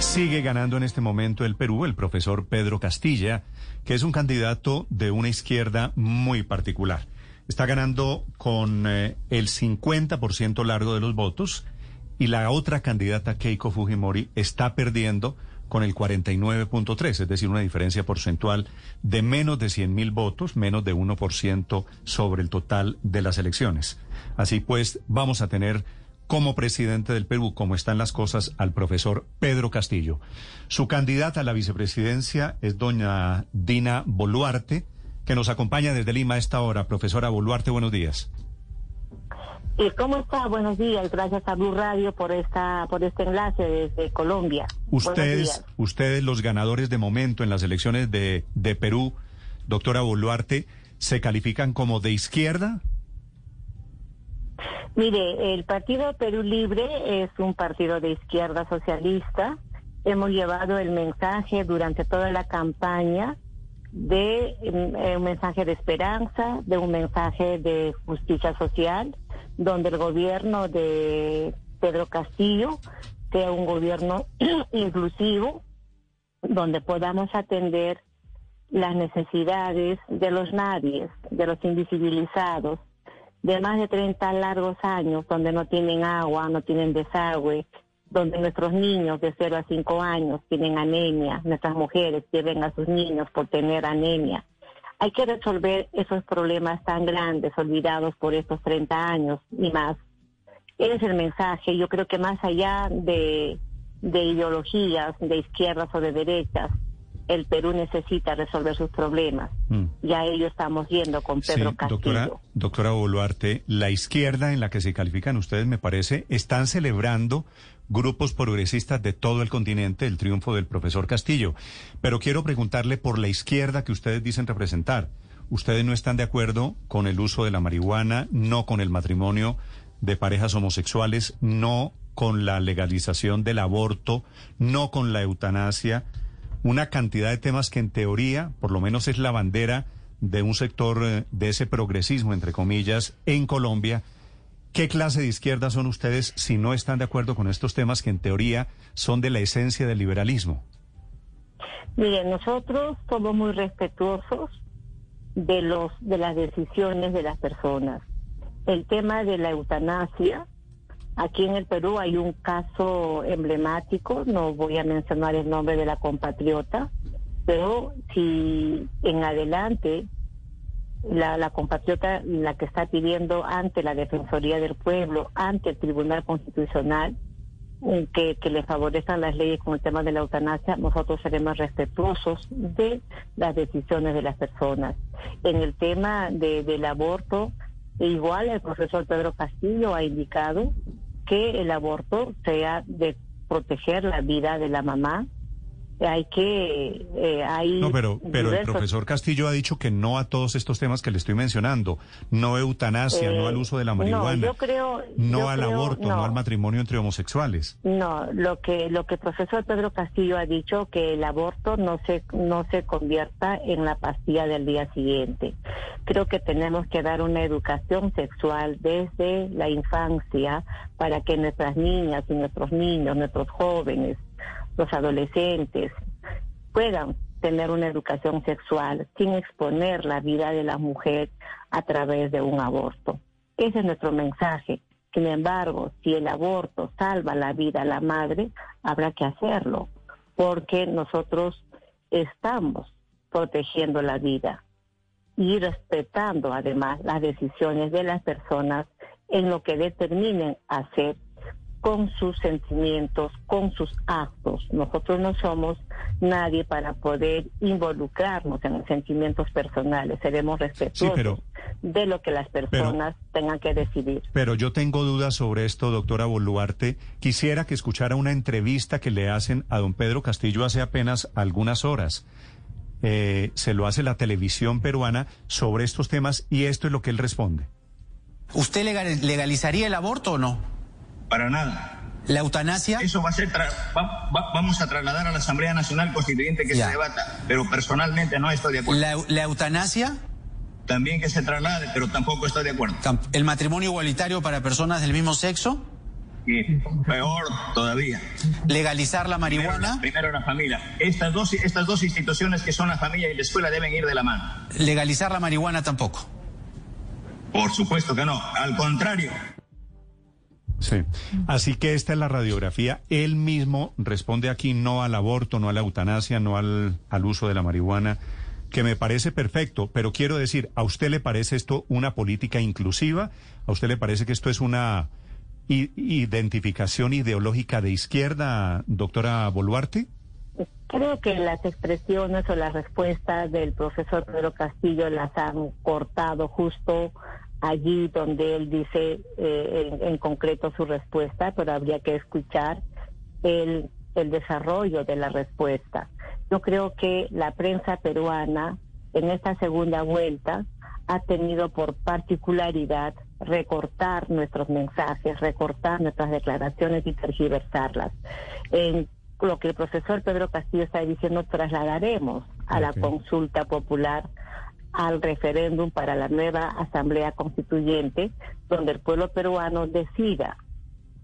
Sigue ganando en este momento el Perú el profesor Pedro Castilla, que es un candidato de una izquierda muy particular. Está ganando con eh, el 50% largo de los votos y la otra candidata, Keiko Fujimori, está perdiendo con el 49.3, es decir, una diferencia porcentual de menos de 100 mil votos, menos de 1% sobre el total de las elecciones. Así pues, vamos a tener como presidente del Perú, como están las cosas, al profesor Pedro Castillo. Su candidata a la vicepresidencia es doña Dina Boluarte, que nos acompaña desde Lima a esta hora. Profesora Boluarte, buenos días. ¿Y cómo está? Buenos días. Gracias a Blue Radio por esta por este enlace desde Colombia. Ustedes, ustedes los ganadores de momento en las elecciones de, de Perú, doctora Boluarte, ¿se califican como de izquierda? Mire, el Partido Perú Libre es un partido de izquierda socialista. Hemos llevado el mensaje durante toda la campaña de eh, un mensaje de esperanza, de un mensaje de justicia social, donde el gobierno de Pedro Castillo sea un gobierno inclusivo, donde podamos atender las necesidades de los nadies, de los invisibilizados, de más de 30 largos años donde no tienen agua, no tienen desagüe, donde nuestros niños de 0 a 5 años tienen anemia, nuestras mujeres pierden a sus niños por tener anemia. Hay que resolver esos problemas tan grandes, olvidados por estos 30 años y más. Ese es el mensaje. Yo creo que más allá de, de ideologías, de izquierdas o de derechas, el Perú necesita resolver sus problemas. Mm. Ya ello estamos viendo con Pedro Castillo. Doctora, doctora Boluarte, la izquierda en la que se califican ustedes, me parece, están celebrando grupos progresistas de todo el continente el triunfo del profesor Castillo. Pero quiero preguntarle por la izquierda que ustedes dicen representar. ¿Ustedes no están de acuerdo con el uso de la marihuana, no con el matrimonio de parejas homosexuales, no con la legalización del aborto, no con la eutanasia? Una cantidad de temas que en teoría, por lo menos es la bandera de un sector eh, de ese progresismo, entre comillas, en Colombia. ¿Qué clase de izquierda son ustedes si no están de acuerdo con estos temas que en teoría son de la esencia del liberalismo? Miren, nosotros somos muy respetuosos de los de las decisiones de las personas. El tema de la eutanasia Aquí en el Perú hay un caso emblemático, no voy a mencionar el nombre de la compatriota, pero si en adelante la, la, compatriota la que está pidiendo ante la Defensoría del Pueblo, ante el Tribunal Constitucional, que, le favorezcan las leyes con el tema de la eutanasia, nosotros seremos respetuosos de las decisiones de las personas. En el tema de, del aborto, igual el profesor Pedro Castillo ha indicado que el aborto sea de proteger la vida de la mamá. Hay que... Eh, hay no, pero, pero el profesor Castillo ha dicho que no a todos estos temas que le estoy mencionando. No eutanasia, no al uso de la marihuana. No, yo creo, no al aborto, no. al matrimonio entre homosexuales. No, lo que, lo que el profesor Pedro Castillo ha dicho que el aborto no se, no se convierta en la pastilla del día siguiente. Creo que tenemos que dar una educación sexual desde la infancia para que nuestras niñas y nuestros niños, nuestros jóvenes, los adolescentes puedan tener una educación sexual sin exponer la vida de la mujer a través de un aborto. Ese es nuestro mensaje. Sin embargo, si el aborto salva la vida a la madre, habrá que hacerlo, porque nosotros estamos protegiendo la vida y respetando además las decisiones de las personas en lo que determinen hacer con sus sentimientos, con sus actos. Nosotros no somos nadie para poder involucrarnos en los sentimientos personales. Seremos respetuosos de lo que las personas tengan que decidir. Pero yo tengo dudas sobre esto, doctora Boluarte. Quisiera que escuchara una entrevista que le hacen a don Pedro Castillo hace apenas algunas horas. Eh, se lo hace la televisión peruana sobre estos temas y esto es lo que él responde. ¿Usted legalizaría el aborto o no? Para nada. ¿La eutanasia? Eso va a ser, vamos a trasladar a la Asamblea Nacional Constituyente que se debata, pero personalmente no estoy de acuerdo. ¿La, eutanasia? También que se traslade, pero tampoco estoy de acuerdo. ¿El matrimonio igualitario para personas del mismo sexo? Sí, peor todavía. ¿Legalizar la marihuana? Primero, la familia. Estas dos, estas dos instituciones que son la familia y la escuela deben ir de la mano. ¿Legalizar la marihuana tampoco? Por supuesto que no, al contrario. Sí, así que esta es la radiografía. Él mismo responde aquí no al aborto, no a la eutanasia, no al, al uso de la marihuana, que me parece perfecto, pero quiero decir, ¿a usted le parece esto una política inclusiva? ¿A usted le parece que esto es una identificación ideológica de izquierda, doctora Boluarte? Creo que las expresiones o las respuestas del profesor Pedro Castillo las han cortado justo allí donde él dice eh, en, concreto su respuesta, pero habría que escuchar el, el desarrollo de la respuesta. Yo creo que la prensa peruana en esta segunda vuelta ha tenido por particularidad recortar nuestros mensajes, recortar nuestras declaraciones y tergiversarlas. En lo que el profesor Pedro Castillo está diciendo, trasladaremos a la consulta popular al referéndum para la nueva Asamblea Constituyente, donde el pueblo peruano decida,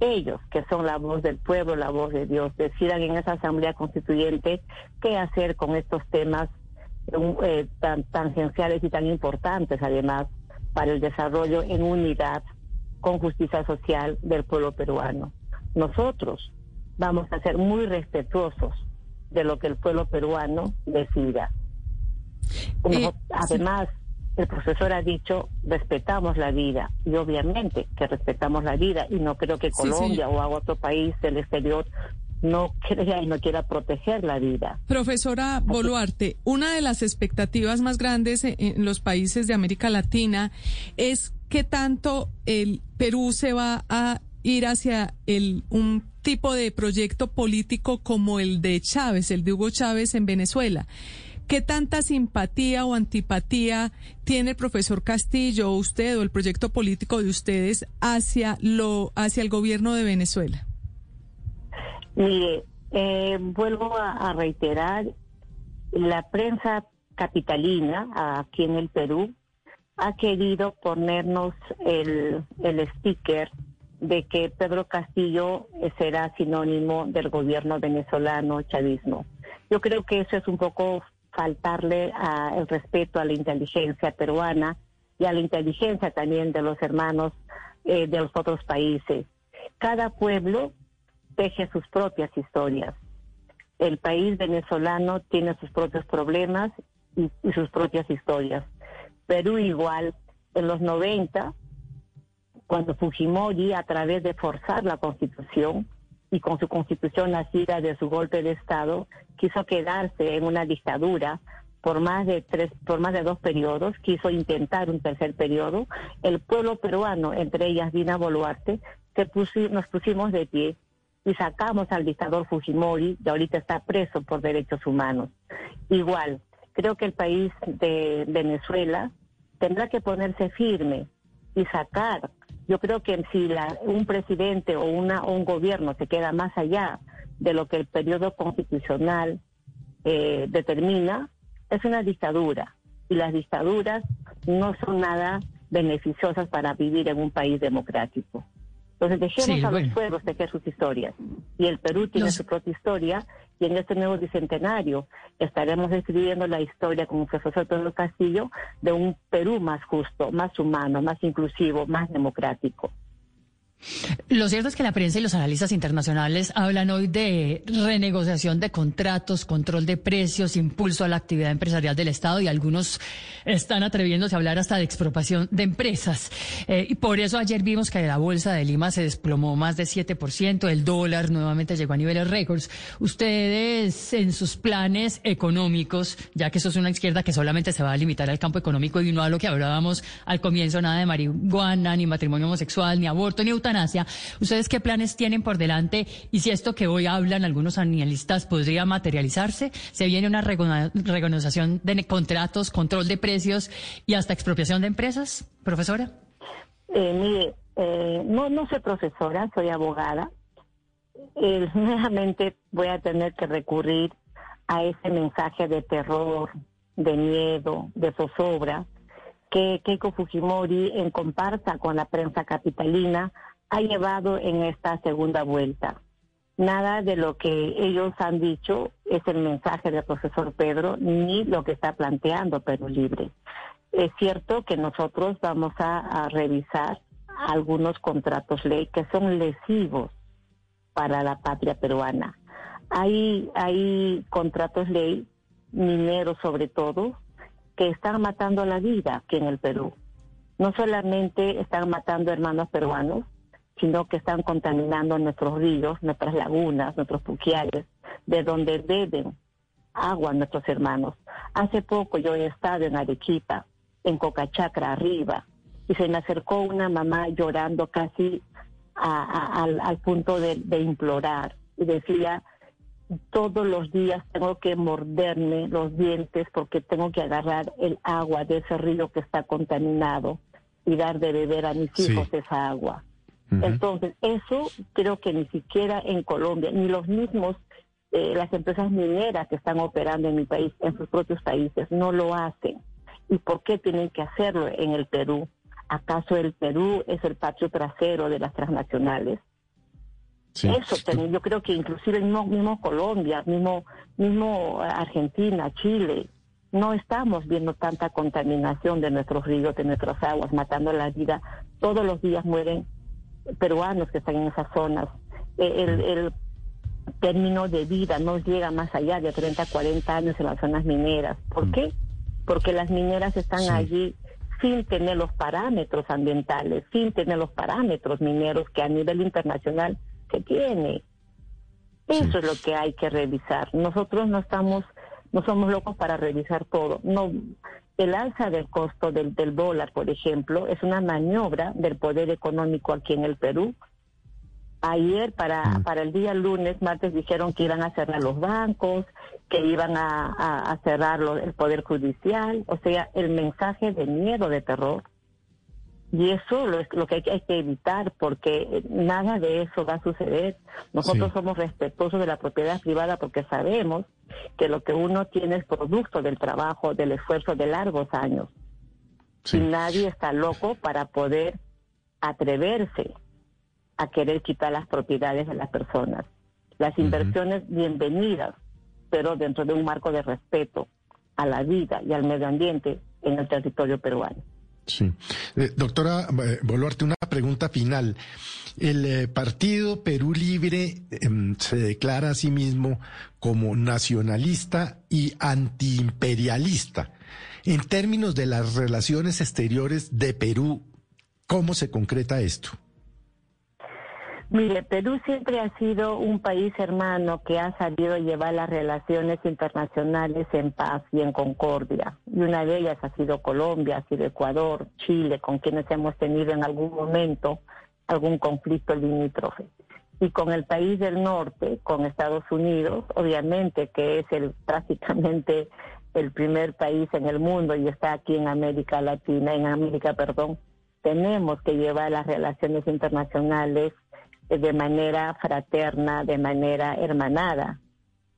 ellos que son la voz del pueblo, la voz de Dios, decidan en esa Asamblea Constituyente qué hacer con estos temas eh, tan tangenciales y tan importantes, además, para el desarrollo en unidad con justicia social del pueblo peruano. Nosotros vamos a ser muy respetuosos de lo que el pueblo peruano decida. Eh, además, el profesor ha dicho, respetamos la vida, y obviamente que respetamos la vida, y no creo que Colombia o otro país del exterior no crea y no quiera proteger la vida. Profesora Boluarte, una de las expectativas más grandes en los países de América Latina es que tanto el Perú se va a ir hacia el, un tipo de proyecto político como el de Chávez, el de Hugo Chávez en Venezuela. ¿Qué tanta simpatía o antipatía tiene el profesor Castillo usted o el proyecto político de ustedes hacia lo hacia el gobierno de Venezuela? Mire, eh, vuelvo a, reiterar, la prensa capitalina aquí en el Perú ha querido ponernos el, el sticker de que Pedro Castillo será sinónimo del gobierno venezolano chavismo. Yo creo que eso es un poco faltarle el respeto a la inteligencia peruana y a la inteligencia también de los hermanos eh, de los otros países. Cada pueblo teje sus propias historias. El país venezolano tiene sus propios problemas y, sus propias historias. Perú igual, en los 90, cuando Fujimori, a través de forzar la constitución y con su constitución nacida de su golpe de Estado, quiso quedarse en una dictadura por más de tres, por más de dos periodos, quiso intentar un tercer periodo. El pueblo peruano, entre ellas Dina Boluarte, se nos pusimos de pie y sacamos al dictador Fujimori, que ahorita está preso por derechos humanos. Igual, creo que el país de Venezuela tendrá que ponerse firme y sacar. Yo creo que si la, un presidente o, una, un gobierno se queda más allá de lo que el periodo constitucional eh, determina, es una dictadura. Y las dictaduras no son nada beneficiosas para vivir en un país democrático. Entonces dejemos a los pueblos tejer sus historias. Y el Perú tiene su propia historia y en este nuevo bicentenario estaremos escribiendo la historia con el profesor Pedro Castillo de un Perú más justo, más humano, más inclusivo, más democrático. Lo cierto es que la prensa y los analistas internacionales hablan hoy de renegociación de contratos, control de precios, impulso a la actividad empresarial del Estado y algunos están atreviéndose a hablar hasta de expropiación de empresas. Eh, y por eso ayer vimos que la bolsa de Lima se desplomó más de 7%, el dólar nuevamente llegó a niveles récords. Ustedes en sus planes económicos, ya que eso es una izquierda que solamente se va a limitar al campo económico y no a lo que hablábamos al comienzo, nada de marihuana, ni matrimonio homosexual, ni aborto, ni eutanasia ¿Ustedes qué planes tienen por delante? Y si esto que hoy hablan algunos analistas podría materializarse, ¿se viene una renegociación de contratos, control de precios y hasta expropiación de empresas, profesora? Eh, mire, eh, no, no soy profesora, soy abogada. Eh, nuevamente voy a tener que recurrir a ese mensaje de terror, de miedo, de zozobra, que Keiko Fujimori, en comparsa con la prensa capitalina, ha llevado en esta segunda vuelta. Nada de lo que ellos han dicho es el mensaje del profesor Pedro ni lo que está planteando Perú Libre. Es cierto que nosotros vamos a, revisar algunos contratos ley que son lesivos para la patria peruana. Hay, hay contratos ley, mineros sobre todo, que están matando la vida aquí en el Perú. No solamente están matando hermanos peruanos, sino que están contaminando nuestros ríos, nuestras lagunas, nuestros puquiales, de donde beben agua nuestros hermanos. Hace poco yo he estado en Arequipa, en Cocachacra arriba, y se me acercó una mamá llorando casi al, punto de, de implorar y decía, todos los días tengo que morderme los dientes porque tengo que agarrar el agua de ese río que está contaminado y dar de beber a mis hijos esa agua. Entonces, eso creo que ni siquiera en Colombia, ni los mismos, eh, las empresas mineras que están operando en mi país, en sus propios países, no lo hacen. ¿Y por qué tienen que hacerlo en el Perú? ¿Acaso el Perú es el patio trasero de las transnacionales? Eso yo creo que inclusive mismo, mismo Colombia, mismo, mismo Argentina, Chile, no estamos viendo tanta contaminación de nuestros ríos, de nuestras aguas, matando la vida. Todos los días mueren peruanos que están en esas zonas. Eh, el, término de vida no llega más allá de 30, 40 años en las zonas mineras. ¿Por mm. qué? Porque las mineras están allí sin tener los parámetros ambientales, sin tener los parámetros mineros que a nivel internacional se tiene. Eso es lo que hay que revisar. Nosotros no estamos, no somos locos para revisar todo. No, el alza del costo del, del dólar, por ejemplo, es una maniobra del poder económico aquí en el Perú. Ayer, para, mm. para el día lunes, martes, dijeron que iban a cerrar los bancos, que iban a, cerrar el poder judicial. O sea, el mensaje de miedo, de terror, y eso lo, es lo que hay, que evitar porque nada de eso va a suceder. Nosotros somos respetuosos de la propiedad privada porque sabemos que lo que uno tiene es producto del trabajo, del esfuerzo de largos años. Y nadie está loco para poder atreverse a querer quitar las propiedades de las personas. Las inversiones bienvenidas, pero dentro de un marco de respeto a la vida y al medio ambiente en el territorio peruano. Sí. Eh, doctora eh, Boluarte, una pregunta final. El eh, Partido Perú Libre em, se declara a sí mismo como nacionalista y antiimperialista. En términos de las relaciones exteriores de Perú, ¿cómo se concreta esto? Mire, Perú siempre ha sido un país hermano que ha sabido llevar las relaciones internacionales en paz y en concordia. Y una de ellas ha sido Colombia, ha sido Ecuador, Chile, con quienes hemos tenido en algún momento algún conflicto limítrofe. Y con el país del norte, con Estados Unidos, obviamente que es el prácticamente el primer país en el mundo y está aquí en América Latina, en América, perdón, tenemos que llevar las relaciones internacionales de manera fraterna, de manera hermanada,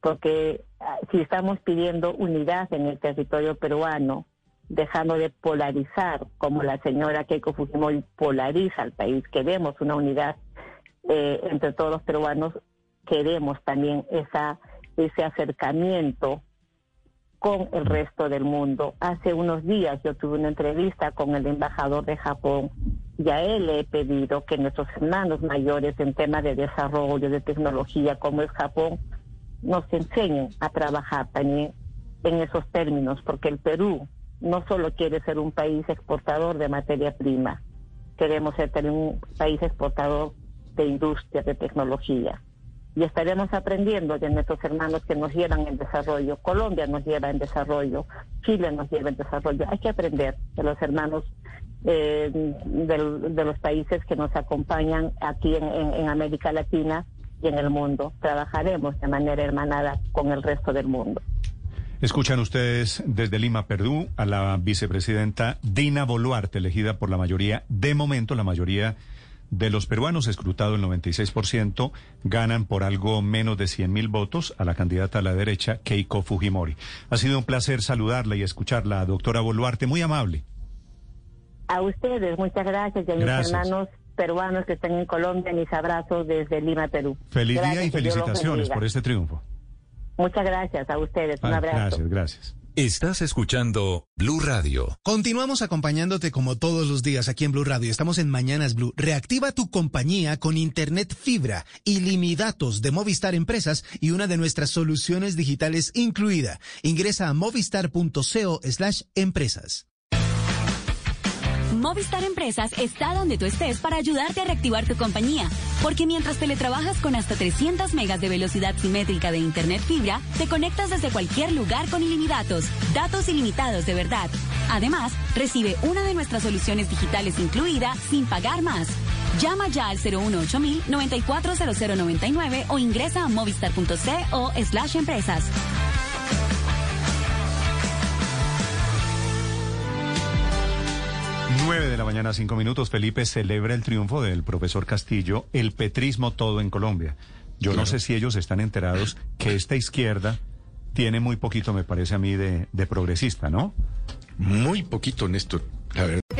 porque ah, si estamos pidiendo unidad en el territorio peruano, dejando de polarizar, como la señora Keiko Fujimori polariza al país, queremos una unidad eh, entre todos los peruanos, queremos también esa, ese acercamiento con el resto del mundo. Hace unos días yo tuve una entrevista con el embajador de Japón y a él le he pedido que nuestros hermanos mayores en temas de desarrollo, de tecnología, como es Japón, nos enseñen a trabajar también en esos términos, porque el Perú no solo quiere ser un país exportador de materia prima, queremos ser también un país exportador de industria, de tecnología. Y estaremos aprendiendo de nuestros hermanos que nos llevan en desarrollo. Colombia nos lleva en desarrollo, Chile nos lleva en desarrollo. Hay que aprender de los hermanos eh, de, los países que nos acompañan aquí en América Latina y en el mundo. Trabajaremos de manera hermanada con el resto del mundo. Escuchan ustedes desde Lima, Perú, a la vicepresidenta Dina Boluarte, elegida por la mayoría, de momento la mayoría de los peruanos, escrutado el 96%, ganan por algo menos de 100 mil votos a la candidata a la derecha, Keiko Fujimori. Ha sido un placer saludarla y escucharla, doctora Boluarte, muy amable. A ustedes, muchas gracias, y a mis hermanos peruanos que están en Colombia, mis abrazos desde Lima, Perú. Feliz día y felicitaciones por este triunfo. Muchas gracias a ustedes. Un ah, abrazo. Gracias, gracias. Estás escuchando Blue Radio. Continuamos acompañándote como todos los días aquí en Blue Radio. Estamos en Mañanas Blue. Reactiva tu compañía con Internet Fibra, ilimitados de Movistar Empresas y una de nuestras soluciones digitales incluida. Ingresa a movistar.co slash empresas. Movistar Empresas está donde tú estés para ayudarte a reactivar tu compañía. Porque mientras teletrabajas con hasta 300 megas de velocidad simétrica de Internet fibra, te conectas desde cualquier lugar con ilimitados, datos ilimitados de verdad. Además, recibe una de nuestras soluciones digitales incluida sin pagar más. Llama ya al 018 940099 o ingresa a movistar.co slash empresas. 9 de la mañana, 5 minutos. Felipe celebra el triunfo del profesor Castillo, el petrismo todo en Colombia. Yo no sé si ellos están enterados que esta izquierda tiene muy poquito, me parece a mí, de, de progresista, ¿no? Muy poquito, Néstor.